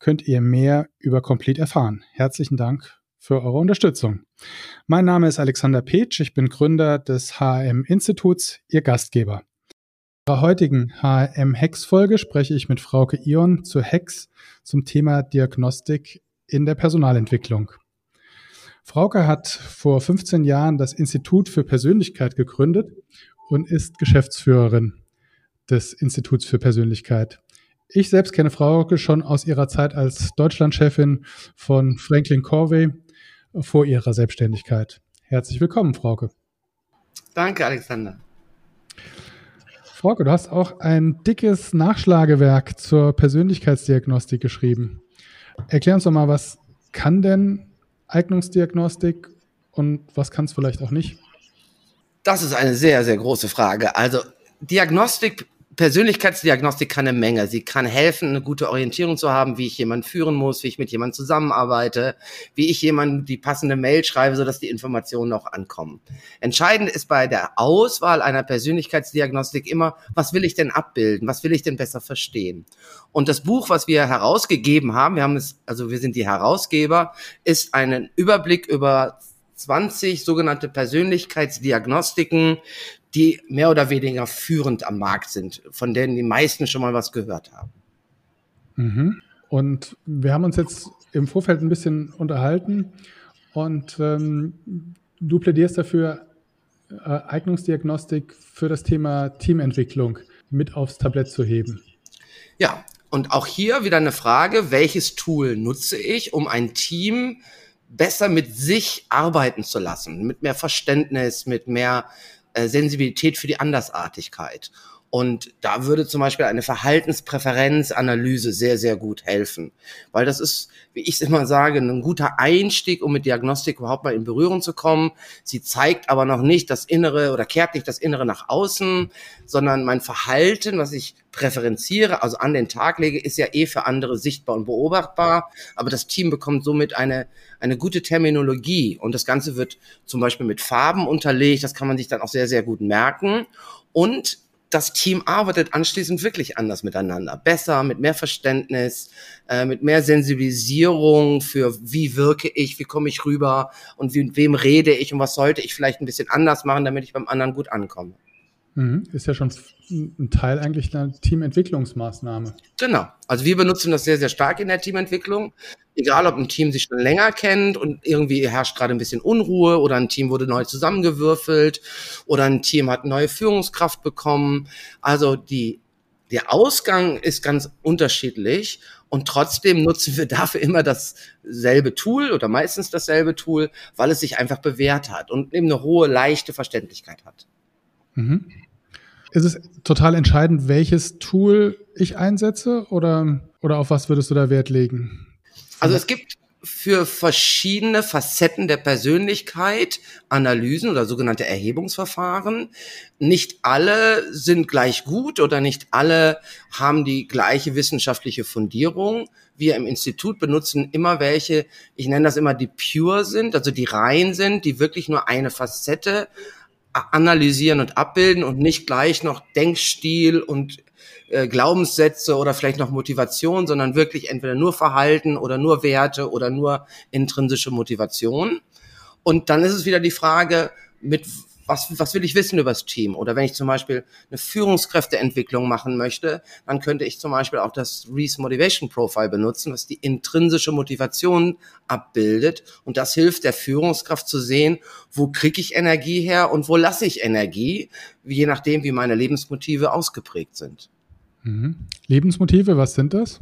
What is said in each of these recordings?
könnt ihr mehr über Complete erfahren. Herzlichen Dank für eure Unterstützung. Mein Name ist Alexander Petsch, ich bin Gründer des HM Instituts, Ihr Gastgeber. In der heutigen HM Hex Folge spreche ich mit Frauke Ion zu Hex zum Thema Diagnostik in der Personalentwicklung. Frauke hat vor 15 Jahren das Institut für Persönlichkeit gegründet und ist Geschäftsführerin des Instituts für Persönlichkeit. Ich selbst kenne Frauke schon aus ihrer Zeit als Deutschlandchefin von Franklin Corvey vor ihrer Selbstständigkeit. Herzlich willkommen, Frauke. Danke, Alexander. Frauke, du hast auch ein dickes Nachschlagewerk zur Persönlichkeitsdiagnostik geschrieben. Erklär uns doch mal, was kann denn Eignungsdiagnostik und was kann es vielleicht auch nicht? Das ist eine sehr, sehr große Frage. Also Diagnostik Persönlichkeitsdiagnostik kann eine Menge. Sie kann helfen, eine gute Orientierung zu haben, wie ich jemanden führen muss, wie ich mit jemandem zusammenarbeite, wie ich jemandem die passende Mail schreibe, sodass die Informationen auch ankommen. Entscheidend ist bei der Auswahl einer Persönlichkeitsdiagnostik immer, was will ich denn abbilden? Was will ich denn besser verstehen? Und das Buch, was wir herausgegeben haben, wir haben es, also wir sind die Herausgeber, ist einen Überblick über 20 sogenannte Persönlichkeitsdiagnostiken, die mehr oder weniger führend am Markt sind, von denen die meisten schon mal was gehört haben. Mhm. Und wir haben uns jetzt im Vorfeld ein bisschen unterhalten und ähm, du plädierst dafür, äh, Eignungsdiagnostik für das Thema Teamentwicklung mit aufs Tablett zu heben. Ja, und auch hier wieder eine Frage, welches Tool nutze ich, um ein Team besser mit sich arbeiten zu lassen, mit mehr Verständnis, mit mehr äh, Sensibilität für die Andersartigkeit. Und da würde zum Beispiel eine Verhaltenspräferenzanalyse sehr, sehr gut helfen. Weil das ist, wie ich es immer sage, ein guter Einstieg, um mit Diagnostik überhaupt mal in Berührung zu kommen. Sie zeigt aber noch nicht das Innere oder kehrt nicht das Innere nach außen, sondern mein Verhalten, was ich präferenziere, also an den Tag lege, ist ja eh für andere sichtbar und beobachtbar. Aber das Team bekommt somit eine, eine gute Terminologie. Und das Ganze wird zum Beispiel mit Farben unterlegt. Das kann man sich dann auch sehr, sehr gut merken. Und das Team arbeitet anschließend wirklich anders miteinander. Besser, mit mehr Verständnis, äh, mit mehr Sensibilisierung für wie wirke ich, wie komme ich rüber und wie, wem rede ich und was sollte ich vielleicht ein bisschen anders machen, damit ich beim anderen gut ankomme. Mhm. Ist ja schon ein Teil eigentlich einer Teamentwicklungsmaßnahme. Genau. Also wir benutzen das sehr, sehr stark in der Teamentwicklung. Egal, ob ein Team sich schon länger kennt und irgendwie herrscht gerade ein bisschen Unruhe oder ein Team wurde neu zusammengewürfelt oder ein Team hat neue Führungskraft bekommen. Also die, der Ausgang ist ganz unterschiedlich und trotzdem nutzen wir dafür immer dasselbe Tool oder meistens dasselbe Tool, weil es sich einfach bewährt hat und eben eine hohe, leichte Verständlichkeit hat. Mhm. Ist es total entscheidend, welches Tool ich einsetze oder, oder auf was würdest du da Wert legen? Also es gibt für verschiedene Facetten der Persönlichkeit Analysen oder sogenannte Erhebungsverfahren. Nicht alle sind gleich gut oder nicht alle haben die gleiche wissenschaftliche Fundierung. Wir im Institut benutzen immer welche, ich nenne das immer die pure sind, also die rein sind, die wirklich nur eine Facette analysieren und abbilden und nicht gleich noch Denkstil und äh, Glaubenssätze oder vielleicht noch Motivation, sondern wirklich entweder nur Verhalten oder nur Werte oder nur intrinsische Motivation. Und dann ist es wieder die Frage, mit was, was will ich wissen über das Team? Oder wenn ich zum Beispiel eine Führungskräfteentwicklung machen möchte, dann könnte ich zum Beispiel auch das Reese Motivation Profile benutzen, was die intrinsische Motivation abbildet. Und das hilft der Führungskraft zu sehen, wo kriege ich Energie her und wo lasse ich Energie, je nachdem, wie meine Lebensmotive ausgeprägt sind. Mhm. Lebensmotive, was sind das?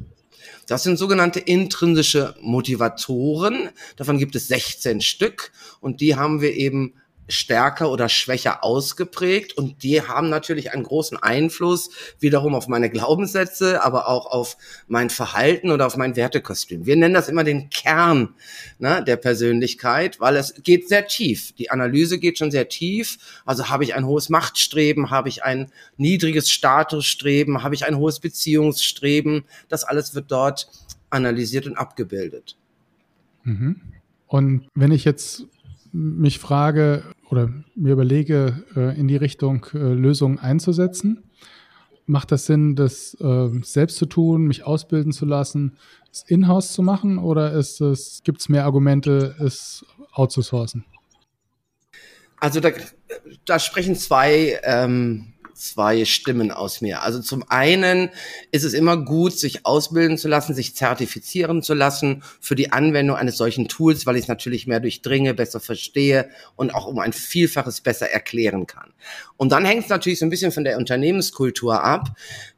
Das sind sogenannte intrinsische Motivatoren. Davon gibt es 16 Stück und die haben wir eben stärker oder schwächer ausgeprägt und die haben natürlich einen großen Einfluss wiederum auf meine Glaubenssätze, aber auch auf mein Verhalten oder auf mein Wertekostüm. Wir nennen das immer den Kern ne, der Persönlichkeit, weil es geht sehr tief. Die Analyse geht schon sehr tief. Also habe ich ein hohes Machtstreben, habe ich ein niedriges Statusstreben, habe ich ein hohes Beziehungsstreben. Das alles wird dort analysiert und abgebildet. Mhm. Und wenn ich jetzt mich frage oder mir überlege, äh, in die Richtung äh, Lösungen einzusetzen, macht das Sinn, das äh, selbst zu tun, mich ausbilden zu lassen, es in-house zu machen oder gibt es mehr Argumente, es outzusourcen? Also da, da sprechen zwei ähm, zwei Stimmen aus mir. Also zum einen ist es immer gut, sich ausbilden zu lassen, sich zertifizieren zu lassen für die Anwendung eines solchen Tools, weil ich es natürlich mehr durchdringe, besser verstehe und auch um ein Vielfaches besser erklären kann. Und dann hängt es natürlich so ein bisschen von der Unternehmenskultur ab.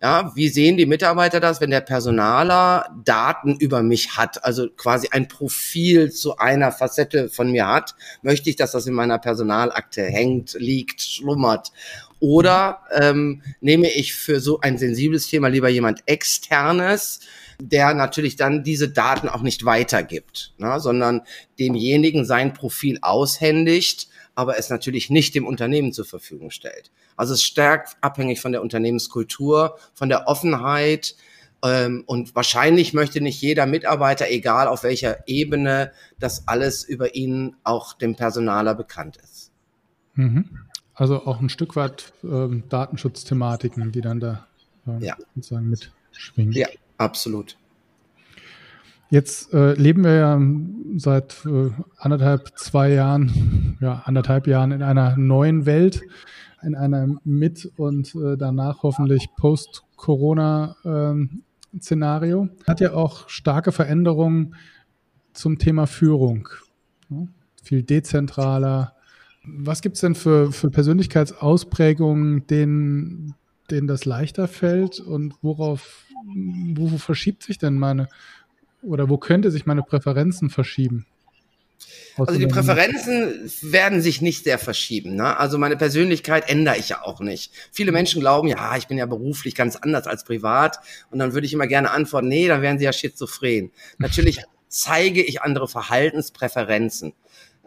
Ja, wie sehen die Mitarbeiter das, wenn der Personaler Daten über mich hat, also quasi ein Profil zu einer Facette von mir hat? Möchte ich, dass das in meiner Personalakte hängt, liegt, schlummert? Oder ähm, nehme ich für so ein sensibles Thema lieber jemand externes, der natürlich dann diese Daten auch nicht weitergibt, ne, sondern demjenigen sein Profil aushändigt, aber es natürlich nicht dem Unternehmen zur Verfügung stellt. Also es ist stark abhängig von der Unternehmenskultur, von der Offenheit, ähm, und wahrscheinlich möchte nicht jeder Mitarbeiter, egal auf welcher Ebene, dass alles über ihn auch dem Personaler bekannt ist. Mhm. Also auch ein Stück weit ähm, Datenschutzthematiken, die dann da äh, ja. sozusagen mitschwingen. Ja, absolut. Jetzt äh, leben wir ja seit äh, anderthalb, zwei Jahren, ja, anderthalb Jahren in einer neuen Welt, in einem Mit- und äh, danach hoffentlich Post-Corona-Szenario. Ähm, Hat ja auch starke Veränderungen zum Thema Führung. Ja? Viel dezentraler, was gibt es denn für, für Persönlichkeitsausprägungen, denen, denen das leichter fällt und worauf, wo, wo verschiebt sich denn meine, oder wo könnte sich meine Präferenzen verschieben? Also die Präferenzen werden sich nicht sehr verschieben. Ne? Also meine Persönlichkeit ändere ich ja auch nicht. Viele Menschen glauben, ja, ich bin ja beruflich ganz anders als privat. Und dann würde ich immer gerne antworten, nee, dann wären sie ja schizophren. Natürlich zeige ich andere Verhaltenspräferenzen.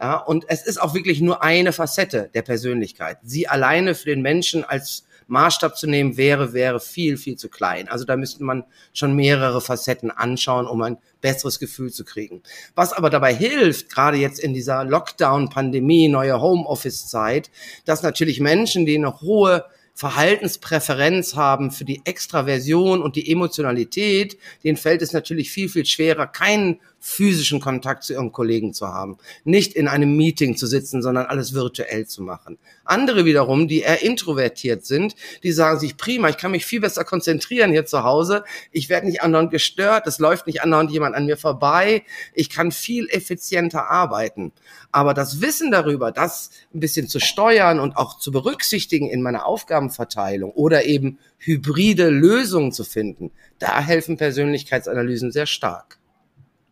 Ja, und es ist auch wirklich nur eine Facette der Persönlichkeit. Sie alleine für den Menschen als Maßstab zu nehmen wäre, wäre viel, viel zu klein. Also da müsste man schon mehrere Facetten anschauen, um ein besseres Gefühl zu kriegen. Was aber dabei hilft, gerade jetzt in dieser Lockdown-Pandemie, neue Homeoffice-Zeit, dass natürlich Menschen, die eine hohe Verhaltenspräferenz haben für die Extraversion und die Emotionalität, denen fällt es natürlich viel, viel schwerer, keinen physischen Kontakt zu ihren Kollegen zu haben, nicht in einem Meeting zu sitzen, sondern alles virtuell zu machen. Andere wiederum, die eher introvertiert sind, die sagen sich, prima, ich kann mich viel besser konzentrieren hier zu Hause, ich werde nicht andauernd gestört, es läuft nicht andauernd jemand an mir vorbei, ich kann viel effizienter arbeiten. Aber das Wissen darüber, das ein bisschen zu steuern und auch zu berücksichtigen in meiner Aufgabenverteilung oder eben hybride Lösungen zu finden, da helfen Persönlichkeitsanalysen sehr stark.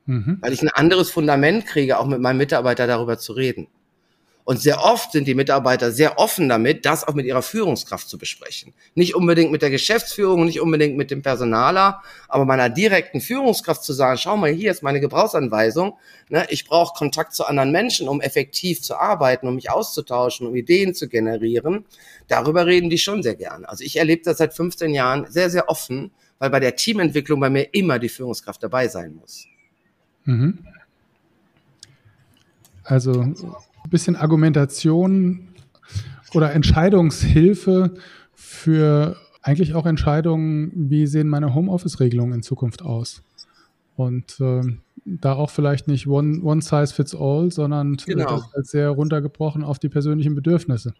Mhm. Weil ich ein anderes Fundament kriege, auch mit meinem Mitarbeiter darüber zu reden. Und sehr oft sind die Mitarbeiter sehr offen damit, das auch mit ihrer Führungskraft zu besprechen. Nicht unbedingt mit der Geschäftsführung, nicht unbedingt mit dem Personaler, aber meiner direkten Führungskraft zu sagen, schau mal, hier ist meine Gebrauchsanweisung. Ne, ich brauche Kontakt zu anderen Menschen, um effektiv zu arbeiten, um mich auszutauschen, um Ideen zu generieren. Darüber reden die schon sehr gern. Also ich erlebe das seit 15 Jahren sehr, sehr offen, weil bei der Teamentwicklung bei mir immer die Führungskraft dabei sein muss. Mhm. Also ein bisschen Argumentation oder Entscheidungshilfe für eigentlich auch Entscheidungen, wie sehen meine Homeoffice-Regelungen in Zukunft aus? Und äh, da auch vielleicht nicht one, one size fits all, sondern genau. halt sehr runtergebrochen auf die persönlichen Bedürfnisse.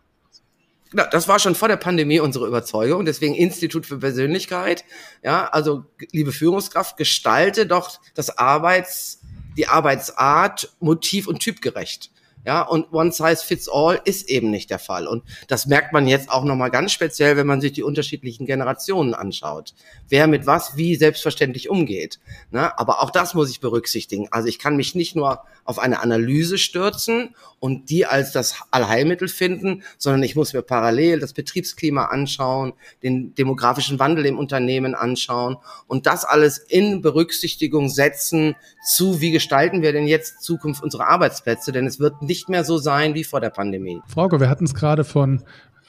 Genau, das war schon vor der Pandemie unsere Überzeugung. Deswegen Institut für Persönlichkeit. Ja, also liebe Führungskraft, gestalte doch das Arbeits, die Arbeitsart motiv- und typgerecht. Ja, und one size fits all ist eben nicht der Fall. Und das merkt man jetzt auch nochmal ganz speziell, wenn man sich die unterschiedlichen Generationen anschaut. Wer mit was wie selbstverständlich umgeht. Ne? Aber auch das muss ich berücksichtigen. Also ich kann mich nicht nur auf eine Analyse stürzen und die als das Allheilmittel finden, sondern ich muss mir parallel das Betriebsklima anschauen, den demografischen Wandel im Unternehmen anschauen und das alles in Berücksichtigung setzen zu, wie gestalten wir denn jetzt Zukunft unserer Arbeitsplätze, denn es wird mehr so sein wie vor der Pandemie. Frauke, wir hatten es gerade von,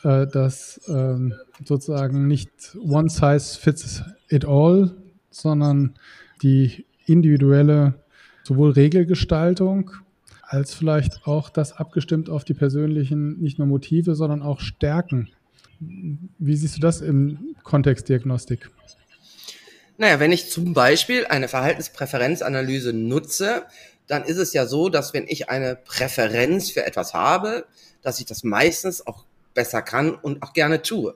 äh, dass ähm, sozusagen nicht one size fits it all, sondern die individuelle sowohl Regelgestaltung als vielleicht auch das abgestimmt auf die persönlichen, nicht nur Motive, sondern auch Stärken. Wie siehst du das im Kontext Diagnostik? Naja, wenn ich zum Beispiel eine Verhaltenspräferenzanalyse nutze, dann ist es ja so, dass wenn ich eine Präferenz für etwas habe, dass ich das meistens auch besser kann und auch gerne tue.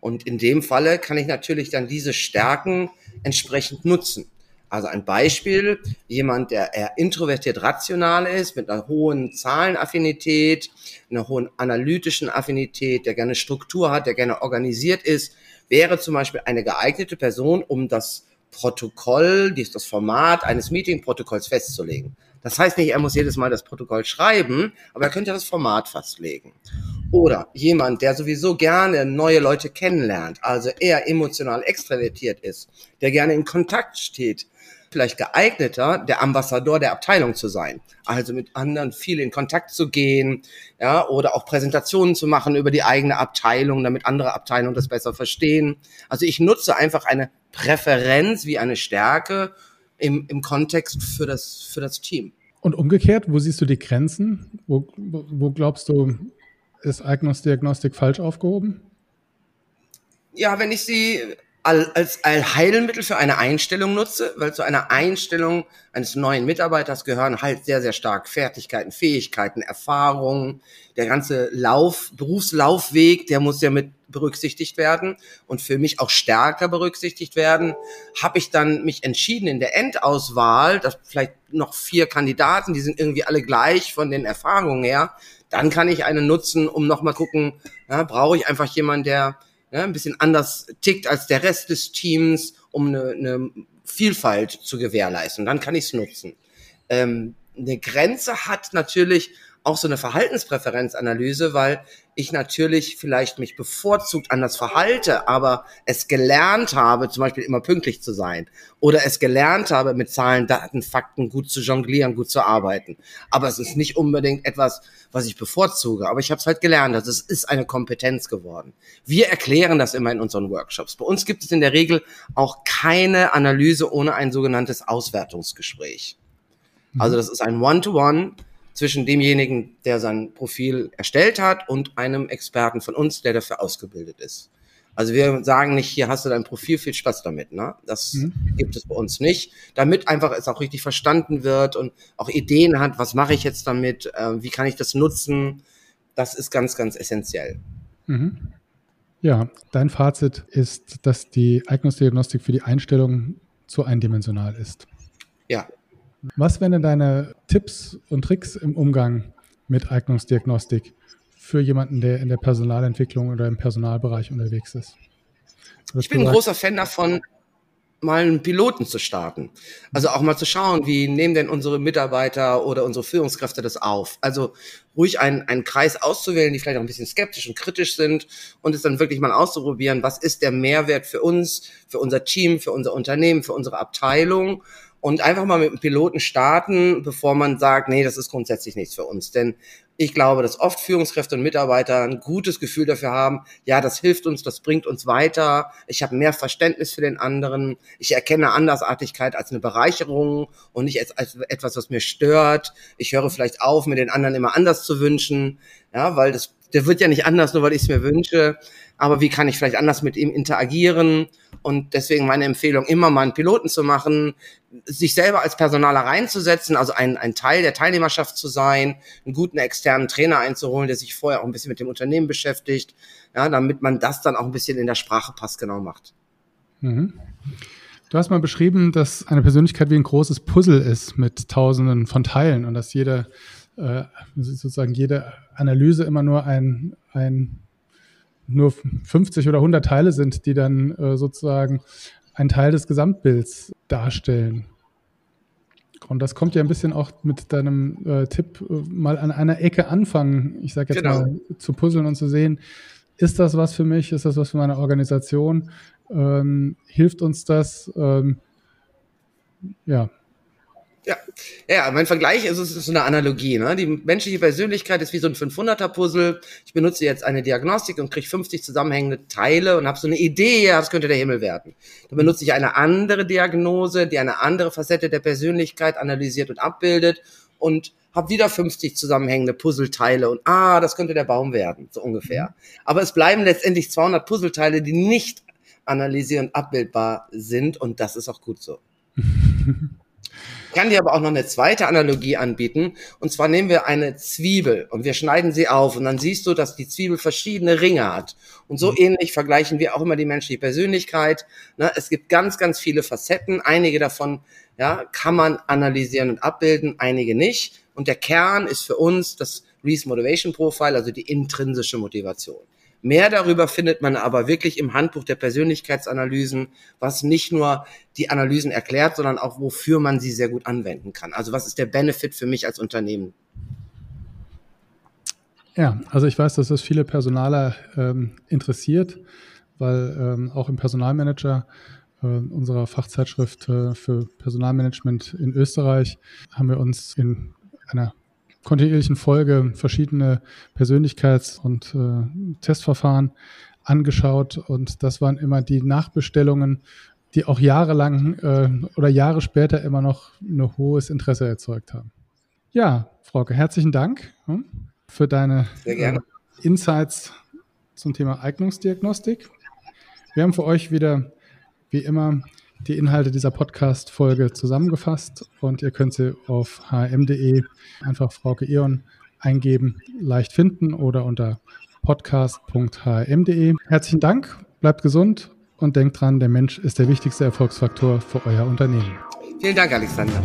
Und in dem Falle kann ich natürlich dann diese Stärken entsprechend nutzen. Also ein Beispiel, jemand, der eher introvertiert rational ist, mit einer hohen Zahlenaffinität, einer hohen analytischen Affinität, der gerne Struktur hat, der gerne organisiert ist, wäre zum Beispiel eine geeignete Person, um das Protokoll, das Format eines Meeting-Protokolls festzulegen. Das heißt nicht, er muss jedes Mal das Protokoll schreiben, aber er könnte das Format festlegen. Oder jemand, der sowieso gerne neue Leute kennenlernt, also eher emotional extravertiert ist, der gerne in Kontakt steht, vielleicht geeigneter, der Ambassador der Abteilung zu sein. Also mit anderen viel in Kontakt zu gehen, ja, oder auch Präsentationen zu machen über die eigene Abteilung, damit andere Abteilungen das besser verstehen. Also ich nutze einfach eine Präferenz wie eine Stärke im, im Kontext für das, für das Team. Und umgekehrt, wo siehst du die Grenzen? Wo, wo glaubst du, ist Eignungsdiagnostik falsch aufgehoben? Ja, wenn ich sie als Allheilmittel für eine Einstellung nutze, weil zu einer Einstellung eines neuen Mitarbeiters gehören halt sehr, sehr stark Fertigkeiten, Fähigkeiten, Erfahrungen. Der ganze Lauf, Berufslaufweg, der muss ja mit berücksichtigt werden und für mich auch stärker berücksichtigt werden. Habe ich dann mich entschieden in der Endauswahl, dass vielleicht noch vier Kandidaten, die sind irgendwie alle gleich von den Erfahrungen her, dann kann ich eine nutzen, um nochmal gucken, ja, brauche ich einfach jemanden, der ja, ein bisschen anders tickt als der Rest des Teams, um eine, eine Vielfalt zu gewährleisten. dann kann ich es nutzen. Ähm, eine Grenze hat natürlich auch so eine Verhaltenspräferenzanalyse, weil ich natürlich vielleicht mich bevorzugt anders verhalte, aber es gelernt habe, zum Beispiel immer pünktlich zu sein oder es gelernt habe, mit Zahlen, Daten, Fakten gut zu jonglieren, gut zu arbeiten. Aber es ist nicht unbedingt etwas, was ich bevorzuge, aber ich habe es halt gelernt. Also es ist eine Kompetenz geworden. Wir erklären das immer in unseren Workshops. Bei uns gibt es in der Regel auch keine Analyse ohne ein sogenanntes Auswertungsgespräch. Also das ist ein One-to-One. -One zwischen demjenigen, der sein Profil erstellt hat und einem Experten von uns, der dafür ausgebildet ist. Also wir sagen nicht, hier hast du dein Profil, viel Spaß damit. Ne? Das mhm. gibt es bei uns nicht. Damit einfach es auch richtig verstanden wird und auch Ideen hat, was mache ich jetzt damit, äh, wie kann ich das nutzen. Das ist ganz, ganz essentiell. Mhm. Ja, dein Fazit ist, dass die Eignungsdiagnostik für die Einstellung zu eindimensional ist. Ja, was wären denn deine Tipps und Tricks im Umgang mit Eignungsdiagnostik für jemanden, der in der Personalentwicklung oder im Personalbereich unterwegs ist? Ich bin ein großer Fan davon, mal einen Piloten zu starten. Also auch mal zu schauen, wie nehmen denn unsere Mitarbeiter oder unsere Führungskräfte das auf. Also ruhig einen, einen Kreis auszuwählen, die vielleicht auch ein bisschen skeptisch und kritisch sind und es dann wirklich mal auszuprobieren, was ist der Mehrwert für uns, für unser Team, für unser Unternehmen, für unsere Abteilung und einfach mal mit dem Piloten starten, bevor man sagt, nee, das ist grundsätzlich nichts für uns. Denn ich glaube, dass oft Führungskräfte und Mitarbeiter ein gutes Gefühl dafür haben, ja, das hilft uns, das bringt uns weiter, ich habe mehr Verständnis für den anderen, ich erkenne Andersartigkeit als eine Bereicherung und nicht als, als etwas, was mir stört. Ich höre vielleicht auf, mir den anderen immer anders zu wünschen, ja, weil das, der wird ja nicht anders, nur weil ich es mir wünsche aber wie kann ich vielleicht anders mit ihm interagieren? Und deswegen meine Empfehlung, immer mal einen Piloten zu machen, sich selber als Personaler reinzusetzen, also ein, ein Teil der Teilnehmerschaft zu sein, einen guten externen Trainer einzuholen, der sich vorher auch ein bisschen mit dem Unternehmen beschäftigt, ja, damit man das dann auch ein bisschen in der Sprache passgenau macht. Mhm. Du hast mal beschrieben, dass eine Persönlichkeit wie ein großes Puzzle ist mit tausenden von Teilen und dass jede äh, sozusagen jede Analyse immer nur ein, ein nur 50 oder 100 Teile sind, die dann äh, sozusagen ein Teil des Gesamtbilds darstellen. Und das kommt ja ein bisschen auch mit deinem äh, Tipp, äh, mal an einer Ecke anfangen, ich sage jetzt genau. mal, zu puzzeln und zu sehen, ist das was für mich, ist das was für meine Organisation, ähm, hilft uns das? Ähm, ja, ja, ja, mein Vergleich ist, es ist so eine Analogie. Ne? Die menschliche Persönlichkeit ist wie so ein 500er-Puzzle. Ich benutze jetzt eine Diagnostik und kriege 50 zusammenhängende Teile und habe so eine Idee, ja, das könnte der Himmel werden. Dann benutze ich eine andere Diagnose, die eine andere Facette der Persönlichkeit analysiert und abbildet und habe wieder 50 zusammenhängende Puzzleteile und ah, das könnte der Baum werden, so ungefähr. Aber es bleiben letztendlich 200 Puzzleteile, die nicht analysierend abbildbar sind und das ist auch gut so. kann dir aber auch noch eine zweite Analogie anbieten. Und zwar nehmen wir eine Zwiebel und wir schneiden sie auf und dann siehst du, dass die Zwiebel verschiedene Ringe hat. Und so mhm. ähnlich vergleichen wir auch immer die menschliche Persönlichkeit. Ne? Es gibt ganz, ganz viele Facetten. Einige davon ja, kann man analysieren und abbilden, einige nicht. Und der Kern ist für uns das Reese Motivation Profile, also die intrinsische Motivation. Mehr darüber findet man aber wirklich im Handbuch der Persönlichkeitsanalysen, was nicht nur die Analysen erklärt, sondern auch wofür man sie sehr gut anwenden kann. Also was ist der Benefit für mich als Unternehmen? Ja, also ich weiß, dass das viele Personaler ähm, interessiert, weil ähm, auch im Personalmanager äh, unserer Fachzeitschrift äh, für Personalmanagement in Österreich haben wir uns in einer kontinuierlichen Folge verschiedene Persönlichkeits- und äh, Testverfahren angeschaut und das waren immer die Nachbestellungen, die auch jahrelang äh, oder Jahre später immer noch ein hohes Interesse erzeugt haben. Ja, Frauke, herzlichen Dank hm, für deine äh, Insights zum Thema Eignungsdiagnostik. Wir haben für euch wieder, wie immer, die Inhalte dieser Podcast-Folge zusammengefasst und ihr könnt sie auf hm.de einfach Frauke Eon eingeben, leicht finden oder unter podcast.hm.de. Herzlichen Dank, bleibt gesund und denkt dran, der Mensch ist der wichtigste Erfolgsfaktor für euer Unternehmen. Vielen Dank, Alexander.